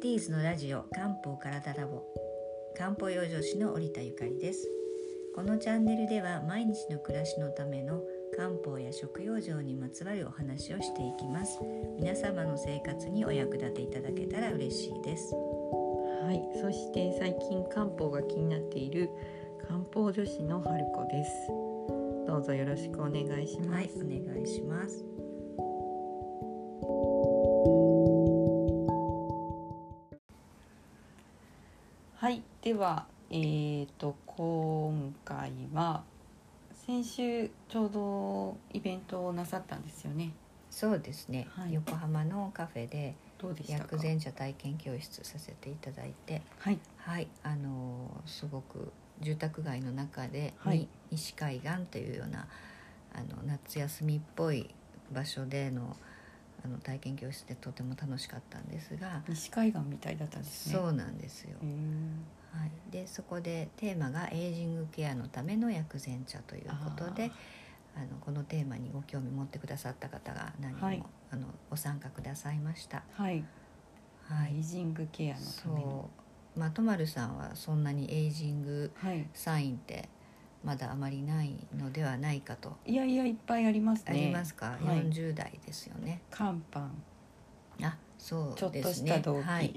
ティーズのラジオ漢方体ラボ漢方養生師の織田ゆかりです。このチャンネルでは毎日の暮らしのための漢方や食養生にまつわるお話をしていきます。皆様の生活にお役立ていただけたら嬉しいです。はい、そして最近漢方が気になっている漢方女子の春子です。どうぞよろしくお願いします。はいお願いしますはえー、と今回は先週ちょうどイベントをなさったんですよね。そうですね、はい。横浜のカフェで。薬膳茶体験教室させていただいて。はい、はい。あのーすごく住宅街の中で、はい。に西海岸というようなあの夏休みっぽい場所でのあの体験教室でとても楽しかったんですが、西海岸みたいだったんですね。そうなんですよはい、でそこでテーマがエイジングケアのための薬膳茶ということであのこのテーマにご興味持ってくださった方が何人も、はいあのご参加くださいました。はい、はいエイジングケアのための。そうまあとまるさんはそんなにエイジングはい。サインってまだあまりないのではないかと、いやいやいっぱいありますね。ありますか、はい。40代ですよね。乾パン、あそちょっとうですねした動機、はい、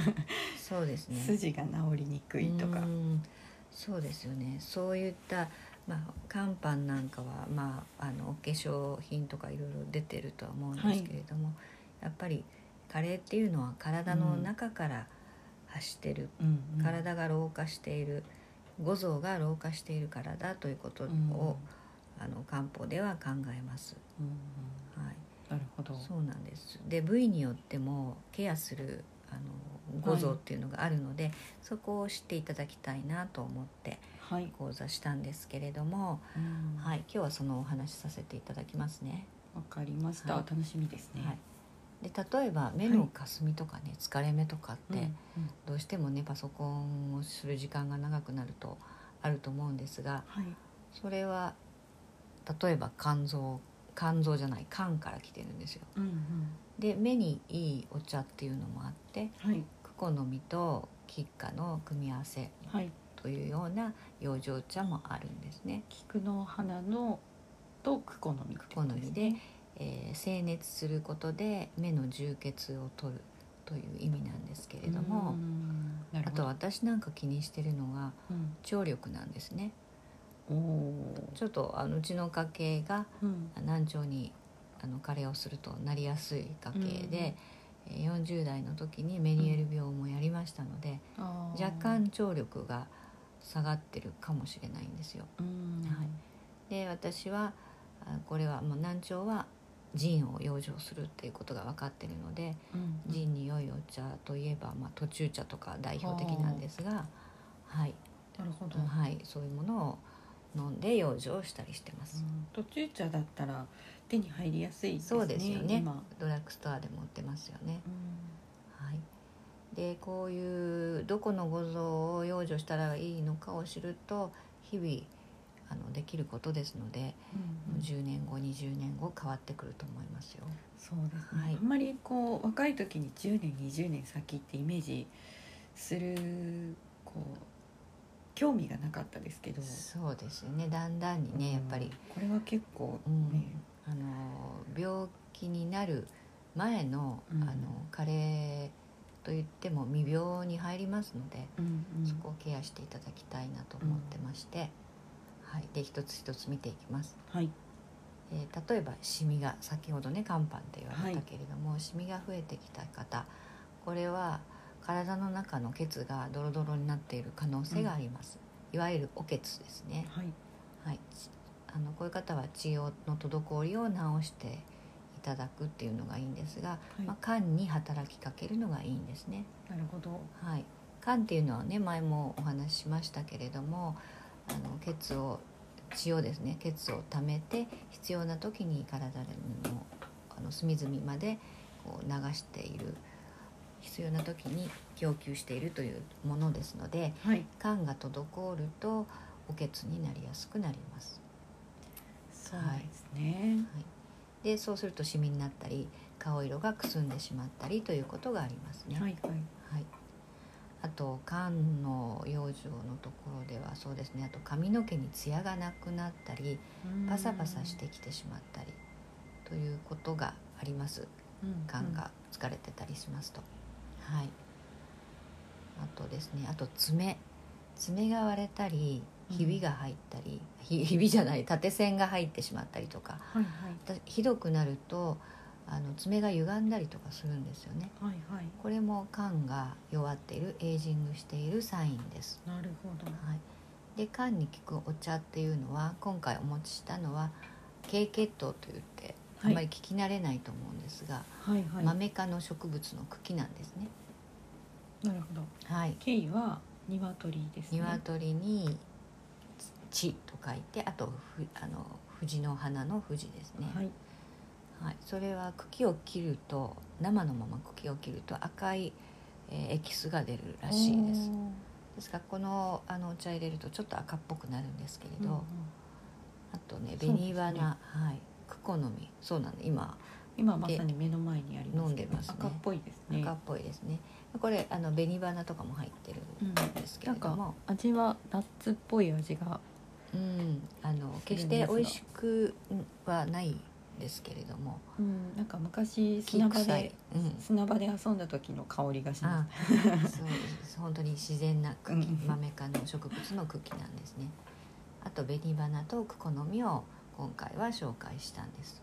そうですね。筋が治りにくいとか。う。ん。そうですよね。そういったまあ乾パンなんかはまああのお化粧品とかいろいろ出てるとは思うんですけれども、やっぱりカレーっていうのは体の中から発してる、うんうん。体が老化している五臓が老化しているからということを、うんあの漢方では考えます。うんはい、なるほど。そうなんです。で部位によってもケアするあの五臓っていうのがあるので、そこを知っていただきたいなと思ってはい。講座したんですけれども、うんはい、今日はそのお話しさせていただきますね。わかりました。はい楽しみですね。はい、で例えば目のかすみとかね、疲れ目とかって、うんうんどうしてもねパソコンをする時間が長くなるとあると思うんですがはい。それは例えば肝臓肝臓じゃない肝から来てるんですよ。うんうん。で目にいいお茶っていうのもあってはい。クコの実と菊花の組み合わせはい。というような養生茶もあるんですね。菊の花のとクコの実ってクコの実でね。、えー精熱することで目の充血を取るという意味なんですけれどもあと。私なんか気にしてるのがうん聴力なんですね。ちょっとあのうちの家系がうん。難聴にあの加齢をするとなりやすい家系で、えー40代の時にメニエル病もやりましたので、あー若。干聴力が下がってるかもしれないんですよ。うん。はいで私はあこれはもう難聴は腎を養生するっていうことが分かってるのでうん。腎に良いお茶といえば、まあ、途中茶とか代表的なんですが、はいなるほど。はい、そういうものを飲んで養生をしたりしてます。うん途中茶だったら手に入りやすいですね。そうですよね今。ドラッグストアでも売ってますよね。うんはい、でこういうどこの五臓を養生したらいいのかを知ると日々あのできることですので、うんうん。10年後20年後変わってくると思いますよ。そうですね、はい。あんまりこう若い時に10年20年先ってイメージするこう興味がなかったですけど。そうですよね。だんだんにねやっぱり、これは結構うん。ね、あの病気になる前の,、うん。あの加齢といっても未病に入りますので、うんうん。そこをケアしていただきたいなと思ってまして、はい、で一つ一つ見ていきます。はい。えー例えばシミが先ほどね肝斑って言われたけれども、シミが増えてきた方これは体の中の血がドロドロになっている可能性があります、いわゆるお血ですね、はい。はい、ちあのこういう方は血の滞りを治していただくっていうのがいいんですが、はい。まあ、肝に働きかけるのがいいんですね、なるほど。はい、肝っていうのはね前もお話ししましたけれどもあの血を血をですね血を溜めて必要な時に体のあの隅々までこう流している必要な時に供給しているというものですのではい。肝が滞るとお血になりやすくなります。そうですね、はい、でそうするとシミになったり皮顔色がくすんでしまったりということがありますね。はいはい。はい、あと肝の養生のところではそうですね。あと髪の毛にツヤがなくなったりパサパサしてきてしまったりということがあります。肝が疲れてたりしますと。はい、あとですねあと爪。爪が割れたりひびが入ったり、ひ ひびじゃない縦線が入ってしまったりとか。はいはい。ひどくなるとあの爪が歪んだりとかするんですよね。はいはい。これも肝が弱っているエイジングしているサインです。なるほど。はい、で肝に効くお茶っていうのは今回お持ちしたのは経血糖といってあはい。まり聞き慣れないと思うんですが、はいはい。マメ科の植物の茎なんですね。なるほど。はい、経緯は鶏ですね。鶏に地と書いてあとふあの藤の花の藤ですね。はいはい、それは茎を切ると生のまま茎を切ると赤い、えーエキスが出るらしいです。ですからこのあのお茶入れるとちょっと赤っぽくなるんですけれど、うんうん。あとね紅花、はい。クコの実そうなんで今今まさに目の前にありますけど飲んでますね。赤っぽいですね。赤っぽいですね。これあの紅花とかも入ってるんですけれども、味はナッツっぽい味がうん。あの決して美味しくはないですけれども。うんなんか昔木砂場で、うん、砂場で遊んだ時の香りがしまあすそうです。本当に自然な茎うん豆科の植物の茎なんですね。あと紅花とクコの実を今回は紹介したんです。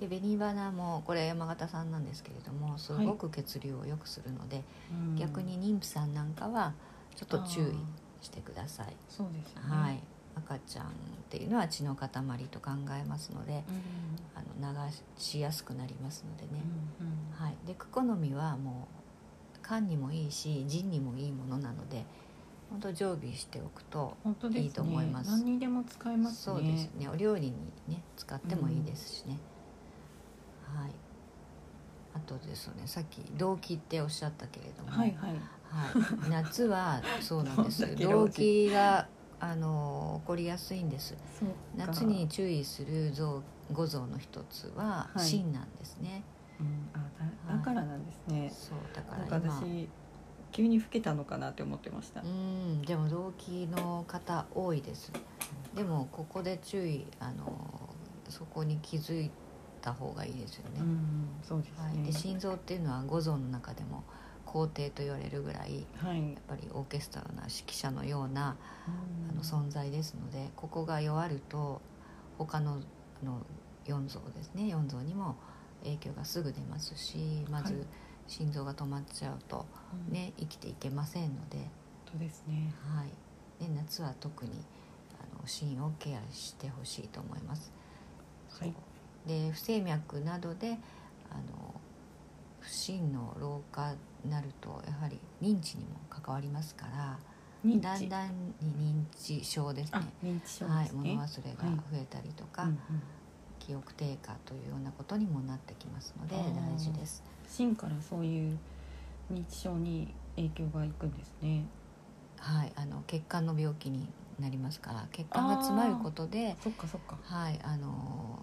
で紅花もこれ山形産なんですけれどもすごく血流を良くするので、うん。逆に妊婦さんなんかはちょっと注意してください、そうですよね。はい赤ちゃんっていうのは血の塊と考えますのでうんあの流しやすくなりますのでね、うんうんはい、でクコの実はもう肝にもいいし腎にもいいものなので本当常備しておくといいと思います。何にでも使えますね。そうですね。お料理にね使ってもいいですしね、はい。あとですねさっき動悸っておっしゃったけれども、はいはい。はい、夏はそうなんです 動老人悸があの起こりやすいんです。夏に注意する臓五臓の一つははい。心なんですね、うん。あだだからなんですね、そうだから今。私急に老けたのかなって思ってました、うん。でも動悸の方多いです。でもここで注意あのそこに気づいた方がいいですよね、うん。そうですはい、ねで心臓っていうのは五臓の中でも皇帝と言われるぐらいはい、やっぱりオーケストラの指揮者のようなうん。あの存在ですのでここが弱ると他のあの4臓ですね4臓にも影響がすぐ出ますしまずはい。心臓が止まっちゃうとうん。ね生きていけませんので、そうですね。はい、で夏は特にあの心をケアしてほしいと思います。はい。で不整脈などであの不心の老化になるとやはり認知にも関わりますからだんだんに認知症ですあね認知症はい、物忘れが増えたりとか、うんうん。記憶低下というようなことにもなってきますので大事です。心からそういう認知症に影響がいくんですね。はい、あの血管の病気になりますから血管が詰まることでそっかそっか。はいあの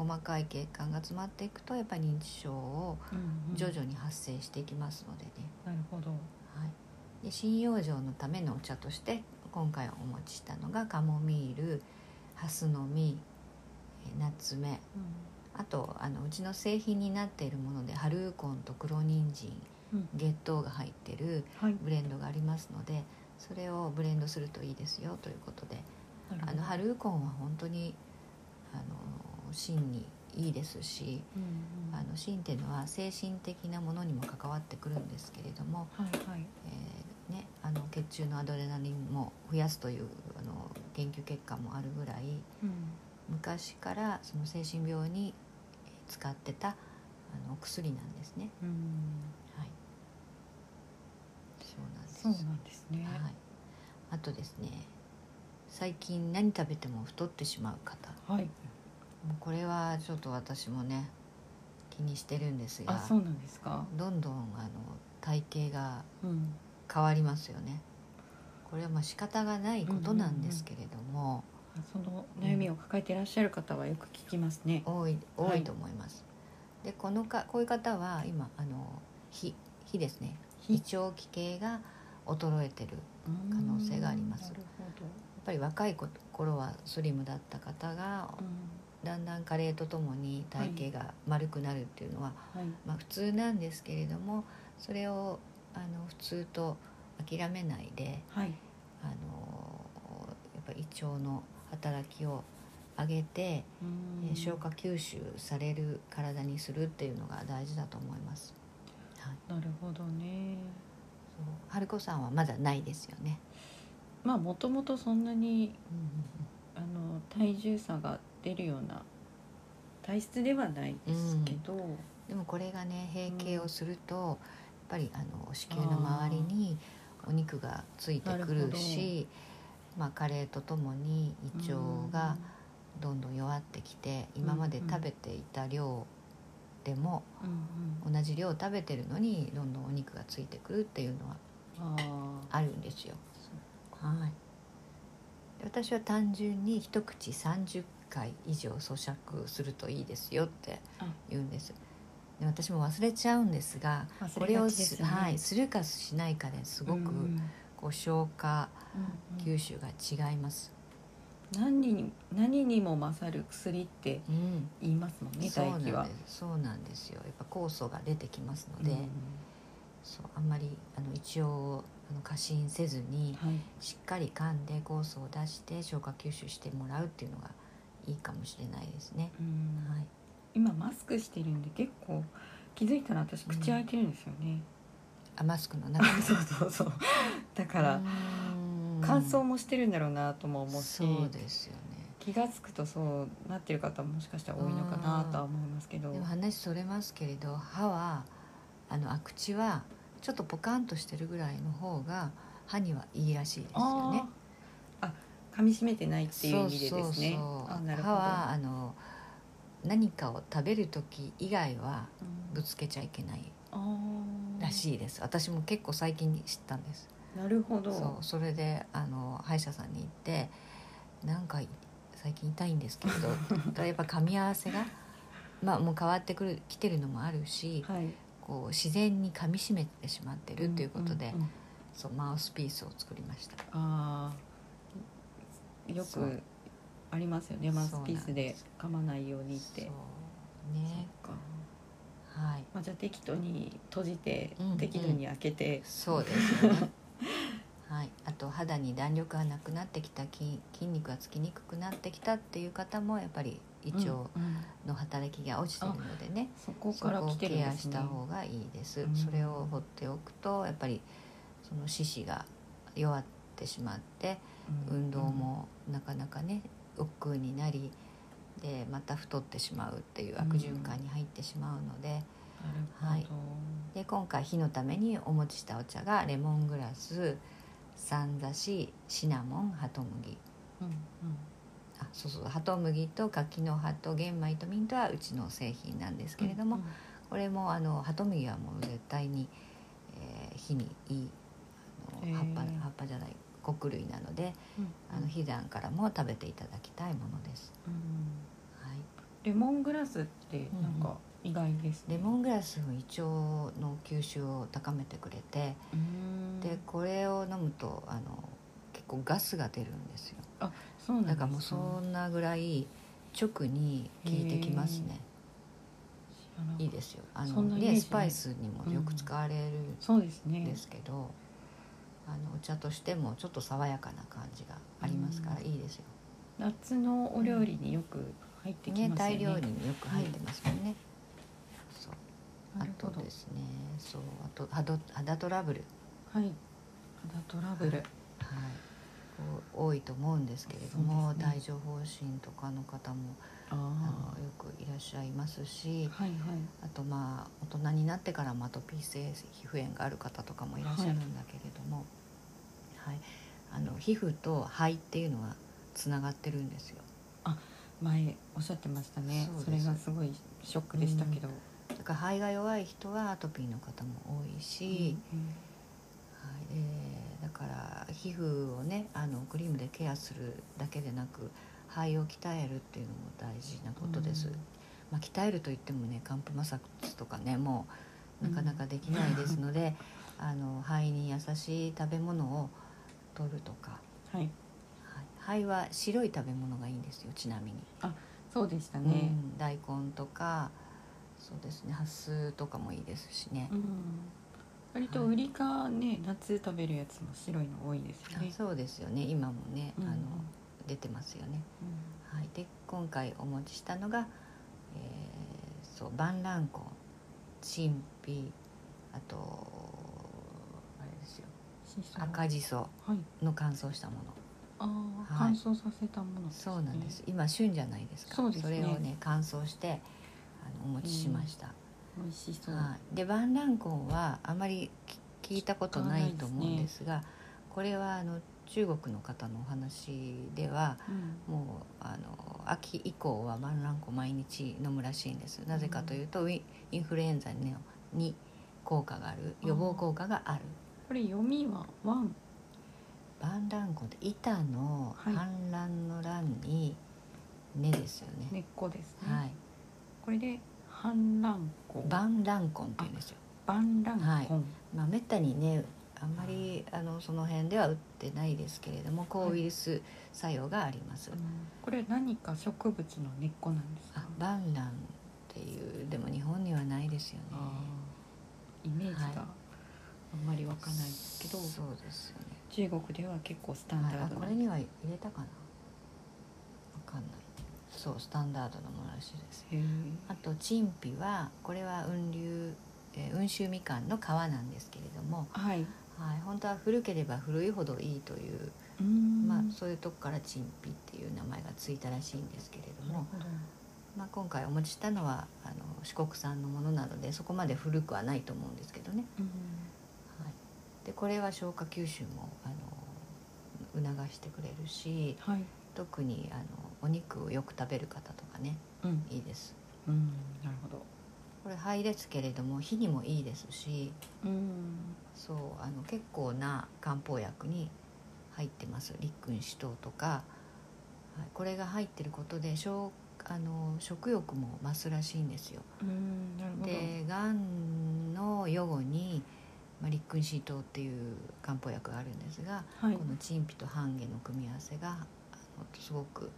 細かい血管が詰まっていくとやっぱり認知症をうんうん。徐々に発生していきますのでね、なるほど。はい、で針養生のためのお茶として今回お持ちしたのがカモミールハスの実えナツメあとあのうちの製品になっているもので春ウコンと黒人参うん。月桃が入ってるはい。ブレンドがありますのでそれをブレンドするといいですよということで。あの春ウコンは本当に心にいいですしうんうん。あの心っていうのは精神的なものにも関わってくるんですけれども、はいはい。えーね、あの血中のアドレナリンも増やすというあの研究結果もあるぐらいうん。昔からその精神病にえー使ってたあのお薬なんですね。うん。はい、そうなんですね。はい、あとですね最近何食べても太ってしまう方。はいこれはちょっと私もね気にしてるんですがあそうなんですか。どんどんあの体型がうん。変わりますよね。これはまあ仕方がないことなんですけれども、その悩みを抱えていらっしゃる方はよく聞きますね。多い多はい。いと思います、でこのかこういう方は今あの火火ですね。火。胃腸器系が衰えてる可能性があります。やっぱり若い頃はスリムだった方がど、だんだん加齢とともに体型が丸くなるっていうのは、うん、はい。まあ、普通なんですけれどもそれをあの普通と諦めないではい。あのやっぱり胃腸の働きを上げて、えー消化吸収される体にするっていうのが大事だと思います。はい、なるほどね。そう。春子さんはまだないですよね。まあもともとそんなにあの体重差が出るような体質ではないですけど、でもこれがね閉経をすると、やっぱりあの子宮の周りにお肉がついてくるしまあ、加齢とともに胃腸がどんどん弱ってきて、今まで食べていた量でもうんうん。同じ量食べてるのにどんどんお肉がついてくるっていうのはああるんですよ。はい、で私は単純に一口30回以上咀嚼するといいですよってあ。言うんです。で私も忘れちゃうんですが忘これをすはい、するかしないかですごくうんこう消化うん吸収が違います。何に何にも勝る薬ってうん。言いますもんねそうなんで唾液は。す。そうなんですよ。やっぱ酵素が出てきますので、うん。そうあんまりあの一応あの過信せずにはい。しっかり噛んで酵素を出して消化吸収してもらうっていうのがいいかもしれないですね。うんはい、今マスクしてるんで結構気づいたら私口開いてるんですよね。あマスクの中で？そうそうそう。だから乾燥もしてるんだろうなとも思うし、そうですよね気が付くとそうなってる方ももしかしたら多いのかなとは思いますけど。でも話それますけれど歯はあのあ口はちょっとポカンとしてるぐらいの方が歯にはいいらしいですよね。噛み締めてないっていう意味でですね。あなるほど。歯はあの何かを食べる時以外はうんぶつけちゃいけないらしいです私も結構最近知ったんですなるほど。そうそれであの歯医者さんに行ってなんか最近痛いんですけれど やっぱ噛み合わせがまあもう変わってくる来てるのもあるしはい。こう自然に噛み締めてしまってるということで、んんんそうマウスピースを作りましたああよくありますよねマウスピースでそ噛まないようにって。ね。はい。まあ、じゃあ適当に閉じて、うん適度に開けて、そうですよね。はい、あと肌に弾力がなくなってきた筋筋肉がつきにくくなってきたっていう方もやっぱり胃腸の働きが落ちてるのでね、そこそからケアした方がいいです、うん。それを放っておくとやっぱりその四肢が弱ってしまってうん運動もなかなかね億劫になりでまた太ってしまうっていう悪循環に入ってしまうので,、なるほど、で今回火のためにお持ちしたお茶がレモングラスさんざしシナモンハト麦。うんうん。あそうそうハト麦と柿の葉と玄米とミントはうちの製品なんですけれども、うんこれもあのハト麦はもう絶対に、えー火にいいあの葉っぱ葉っぱじゃない穀類なのでうん。あの避難からも食べていただきたいものです。うん。はい、レモングラスってなんか意外ですね、レモングラスの胃腸の吸収を高めてくれて、うん。でこれを飲むとあの結構ガスが出るんですよ。そうなんだからもうそんなぐらい直に効いてきますね。いいですよ。あのね。ねスパイスにもよく使われるそうですね。んですけど、あのお茶としてもちょっと爽やかな感じがありますからうん。いいですよ。夏のお料理によく入ってきねますよね。大量によく入ってますもんね、そう。あなるほど。とですねそうあと肌肌トラブル。はい。肌トラブル、はい、こう多いと思うんですけれども、そうですね。帯状疱疹とかの方もああのあよくいらっしゃいますしはいはい。あとまあ大人になってからもアトピー性皮膚炎がある方とかもいらっしゃるんだけれども、はいあの皮膚と肺っていうのはつながってるんですよ。前おっしゃってましたね。それがすごいショックでしたけど、だから肺が弱い人はアトピーの方も多いし、はい。えーだから皮膚をねあのクリームでケアするだけでなく肺を鍛えるっていうのも大事なことです、うん。まあ、鍛えるといってもね寒風摩擦とかねもうなかなかできないですので、あの肺に優しい食べ物を取るとか、はい。はい、肺は白い食べ物がいいんですよちなみに、そうでしたうね、ん。大根とかそうですね。ハスとかもいいですしね。う、ん。割とウリかね、夏食べるやつも白いの多いですよね。あそうですよね。今もね、うん。あの出てますよね、はい、で今回お持ちしたのが、えーそう晩蘭根陳皮あとあれですよしそ赤じそ。はい。の乾燥したもの。ああ、はい。乾燥させたものですね。そうなんです。今旬じゃないですか。そうですね。れをね乾燥してあのお持ちしました、美味しそう、はい、で晩蘭根はあまりき聞いたことないと思うんですがこれはあの中国の方のお話ではうん。もうあの秋以降は晩蘭根毎日飲むらしいんです。なぜかというと、ウィインフルエンザに効果がある予防効果があるこれ読みはワン？晩蘭根って板のはい。反乱の乱に根ですよね、根っこですね、はい。これで反乱根。晩蘭根って言うんですよ。万乱根、はい。まあめったにねあんまりあのその辺では売ってないですけれども抗ウイルス作用があります、うん。これ何か植物の根っこなんですか？あバンランっていうでも日本にはないですよね。イメージはい。があんまりわかんないですけど、そうですよね。中国では結構スタンダードな、これには入れたかな。わかんない。そうスタンダードなものらしいです。あと陳皮はこれは雲龍、えー温州みかんの皮なんですけれども、はい。はい、本当は古ければ古いほどいいという、まあ、そういうとこから陳皮っていう名前がついたらしいんですけれども、まあ、今回お持ちしたのはあの四国産のものなのでそこまで古くはないと思うんですけどね、うん。はい、でこれは消化吸収もあの促してくれるしはい。特にあのお肉をよく食べる方とかねうん。いいです。うんなるほど。これ灰ですけれども火にもいいですしうん。そうあの結構な漢方薬に入ってます。立君子湯とか、はい、これが入ってることで消あの食欲も増すらしいんですよ。うんなるほど。でがんの予後に、まあ、立君子湯っていう漢方薬があるんですが、はい。この陳皮と半夏の組み合わせがすごく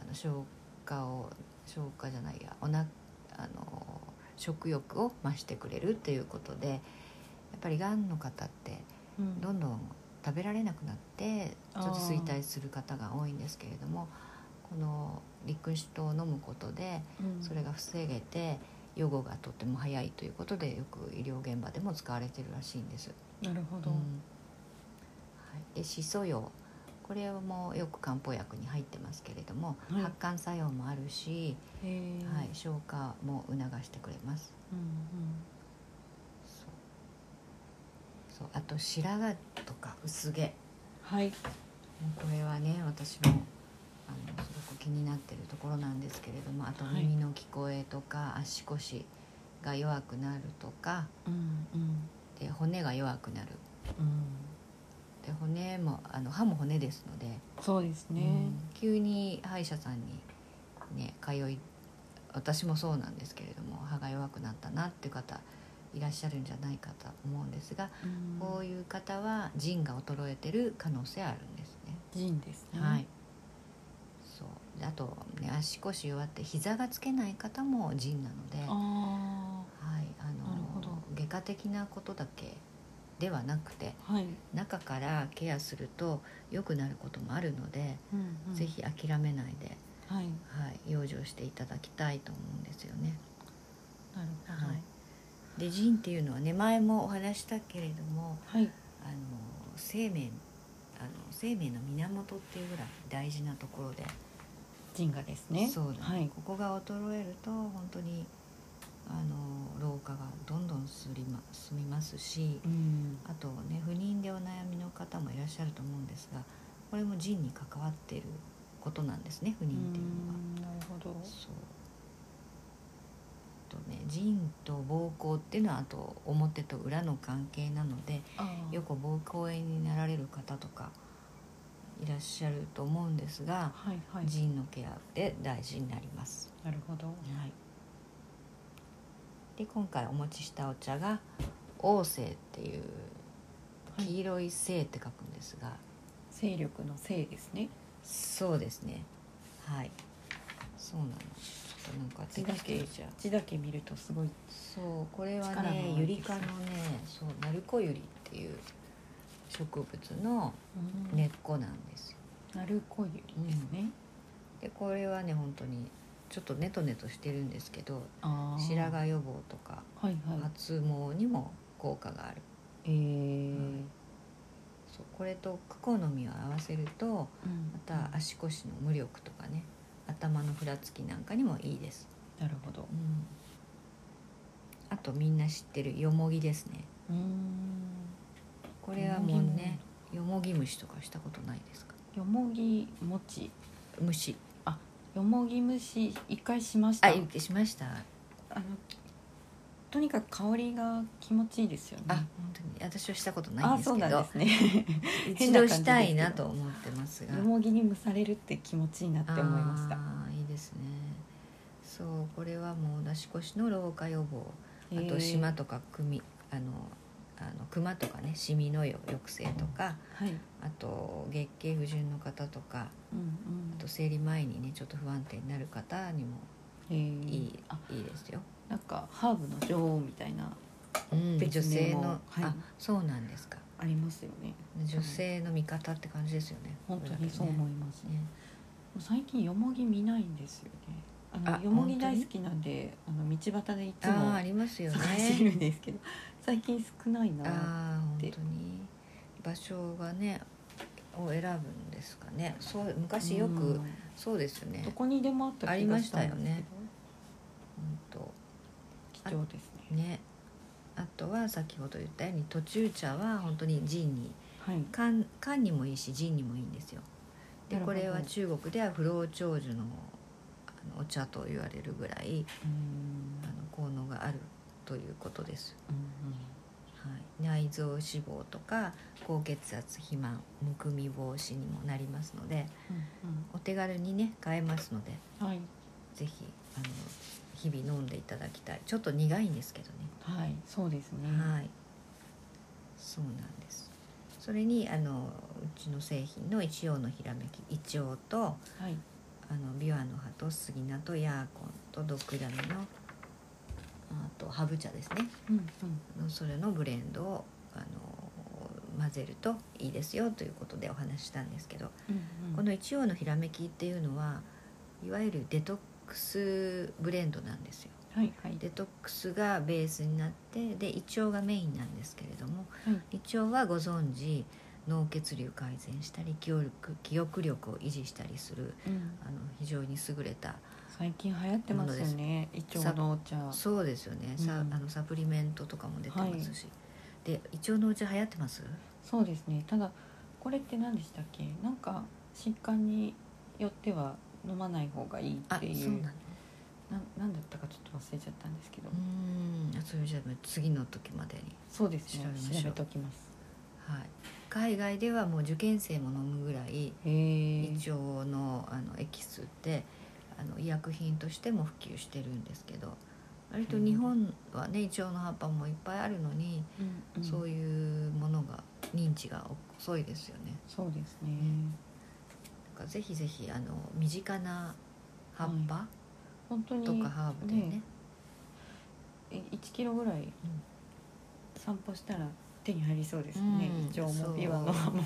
あの消化を消化じゃないやおなあの食欲を増してくれるっていうことでやっぱりがんの方ってうん。どんどん食べられなくなってちょっと衰退する方が多いんですけれどもこの立君子湯を飲むことでうん。それが防げて予後がとても早いということでよく医療現場でも使われてるらしいんです。なるほど、うん。はい、でしそ用。これもよく漢方薬に入ってますけれども、はい。発汗作用もあるし、はい、消化も促してくれます。うんそう。そう。あと白髪とか薄毛。はい、うこれはね私もあのすごく気になってるところなんですけれどもあとはい。耳の聞こえとか足腰が弱くなるとかうんうん。で骨が弱くなる。うん、で骨もあの歯も骨ですので、そうですね、うん急に歯医者さんにね通い私もそうなんですけれども歯が弱くなったなっていう方いらっしゃるんじゃないかと思うんですが、うん。こういう方は腎が衰えてる可能性あるんですね。腎ですね。はいあと、ね、足腰弱って膝がつけない方も腎なので、はい、あの外科的なことだけではなくてあはい、中からケアすると良くなることもあるので、うんうん。ぜひ諦めないで、はい。はい、養生していただきたいと思うんですよね。なるほど。はい、で腎っていうのはね前もお話したけれどもはい、あの生命あの生命の源っていうぐらい大事なところで、腎がですね。そうだ、はい。ここが衰えると本当にあの老化がどんどん進みま進みますしうん。あとね不妊でお悩みの方もいらっしゃると思うんですがこれも腎に関わっていることなんですね不妊っていうのは。うんなるほど。そう。とね腎と膀胱っていうのはあと表と裏の関係なのでよく膀胱炎になられる方とかいらっしゃると思うんですがはいはい。腎のケアで大事になります。なるほど。はい、で今回お持ちしたお茶が王政っていうはい。黄色い星って書くんですが、勢力の勢ですね。そうですね。はい。そうなのちょっとなんか字だけ字だけ見るとすごいそうこれはね多いですユリ科のねそうナルコユリっていう植物の根っこなんですよ。なるこゆりですね、でこれはね本当にちょっとネトネトしてるんですけど白髪予防とかはいはい。発毛にも効果がある。えー。そうこれとクコの実を合わせるとうん。また足腰の無力とかね頭のふらつきなんかにもいいです、なるほど。うん、あとみんな知ってるよもぎですね。うーんこれはもうねよもぎ虫とかしたことないですか？よもぎ餅虫よもぎ蒸し一回しました。あいしました。あのとにかく香りが気持ちいいですよね。あ本当に。私はしたことないんあですけど。そうなんですね。一度したいなと思ってますが。よもぎに蒸されるって気持ちいいなって思いました。あーいいですね。そうこれはもう出し越しの老化予防。あと島とか組あのあの熊とかねシミの抑制とかはい。あと月経不順の方とかうんあと生理前にねちょっと不安定になる方にもいいあいいですよ、なんかハーブの女王みたいなうん、別女性の、はい。あそうなんですか。ありますよね。女性の味方って感じですよね。本当にそうこ思いますれだけね最近よもぎ見ないんですよね。あのあよもぎ大好きなんであの道端でいつもありますよね。探してるんですけど最近少ないなああ本で当に。場所がねを選ぶんですかね。そう昔よくうん。そうですよね。どこにでもあったありましたよね。本貴重ですね。当ね。あとは先ほど言ったように途中茶は本当にジンにはい。缶缶にもいいしジンにもいいんですよ。でこれは中国では不老長寿のあのお茶と言われるぐらいうん。あの効能があるということです。うんはい、内臓脂肪とか高血圧肥満むくみ防止にもなりますのでうんお手軽にね買えますのでうんはい。ぜひあの日々飲んでいただきたい。ちょっと苦いんですけどね、はい。そうですね。はい。そうなんです。それにあのうちの製品の一葉のひらめきイチョウとはい。あのビワの葉と杉菜とヤーコンとドクダミのあとハブ茶ですね。うんうん。それのブレンドをあの混ぜるといいですよということでお話ししたんですけど、うんうん。この一葉のひらめきっていうのはいわゆるデトックスブレンドなんですよ。はいはい。デトックスがベースになってで胃腸がメインなんですけれどもはい。胃腸はご存知脳血流改善したり記憶力記憶力を維持したりするうん。あの非常に優れた最近流行ってますよねイチョウのお茶。そうですよね、さうん。あのサプリメントとかも出てますし、で胃腸のお茶流行ってます？そうですね。ただこれって何でしたっけ？なんか疾患によっては飲まない方がいいあっていう。なんだったかちょっと忘れちゃったんですけど、うーん。あそれじゃあ次の時までに、そうですね。調べましょう。調べておきます。はい、海外ではもう受験生も飲むぐらい胃腸のあのエキスってあの医薬品としても普及してるんですけど割と日本はね胃腸の葉っぱもいっぱいあるのに、うん。うんそういうものが認知が遅いですよね。そうですね。だからぜひぜひあの身近な葉っぱ本当にとかハーブでね,、え1キロぐらい散歩したら手に入りそうですね、うん。イチもビワの葉も。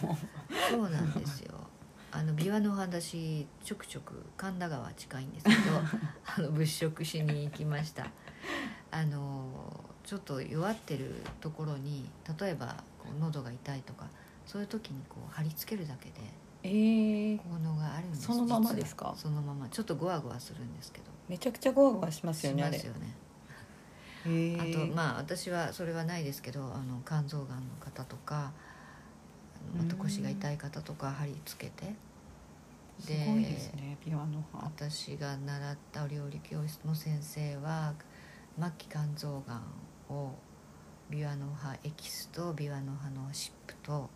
そうなんですよあの琵琶の話ちょくちょく神田川近いんですけど あの物色しに行きました。あのちょっと弱ってるところに例えばこう喉が痛いとかそういう時にこう貼り付けるだけでえー、効能があるんですそのままですか？そのまま。ちょっとゴワゴワするんですけど。めちゃくちゃゴワゴワしますしよねあすよね。あとまあ私はそれはないですけどあの肝臓がんの方とかあと腰が痛い方とか貼り付けて。で私が習ったお料理教室の先生は末期肝臓がんをビワの葉エキスとビワの葉の湿布と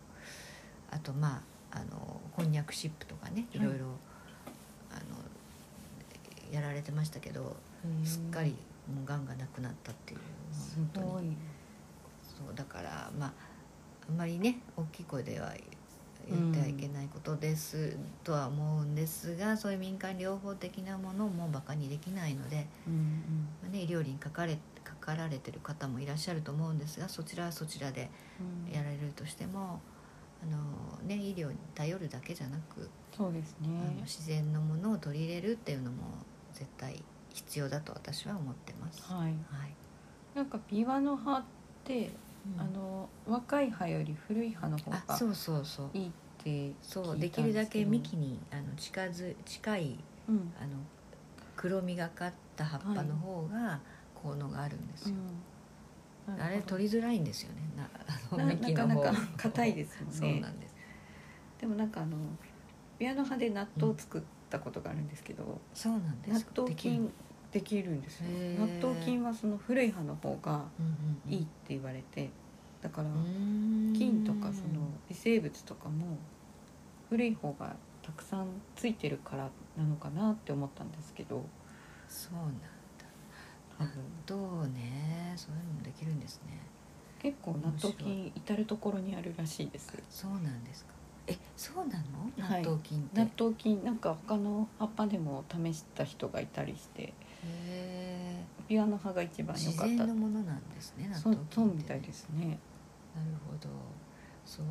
あとまああのこんにゃく湿布とかねい。ろいろ、あのやられてましたけどすっかりもうがんがなくなったっていうす本当に。ごい。そうだからまああんまりね大きい声では言ってはいけないことです、とは思うんですがそういう民間療法的なものもバカにできないので、うんうん。まあね、医療にかかれかかられてる方もいらっしゃると思うんですがそちらはそちらでうん。やられるとしてもあの、ね、医療に頼るだけじゃなく、そうですね。自然のものを取り入れるっていうのも絶対必要だと私は思ってます。はい。はい。なんかビワの葉って、うんあの若い葉より古い葉の方があそうそうそう。いいってそうできるだけ幹にあの近づ近いうん。あの黒みがかった葉っぱの方が効能があるんですよ、うん。あれ取りづらいんですよね。なあのな幹の方。なかなか硬いですもんね。そうなんです。でもなんかあのビワの葉で納豆を作ったことがあるんですけど、そうなんで納す豆菌できるんですよ。納豆菌はその古い葉の方がいいって言われてだから菌とかその微生物とかも古い方がたくさんついてるからなのかなって思ったんですけど。そうなんだ。多分。どうねそういうのもできるんですね。結構納豆菌至る所にあるらしいです。そうなんですか。えそうなの？はい。納豆菌って、納豆菌なんか他の葉っぱでも試した人がいたりしてへえビワの葉が一番良自かった。然のものなんですね納そうそうみたいです。ねなるほどそう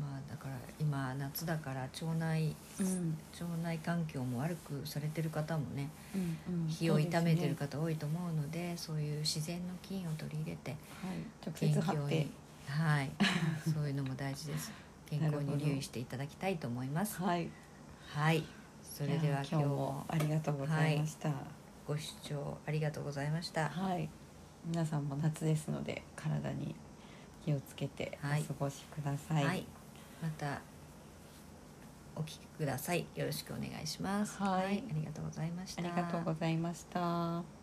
まあだから今夏だから腸内、うん。腸内環境も悪くされてる方もねうんうん。火を痛めてる方多いと思うのでそういう自然の菌を取り入れてはい、直接貼って。にはい。そういうのも大事です。健康に留意していただきたいと思います。はい。はい。それでは今日もありがとうございましたご視聴ありがとうございました。はい、皆さんも夏ですので体に気をつけてはい。お過ごしください。はい、またお聞きください。よろしくお願いします。はい。ありがとうございました。ありがとうございました。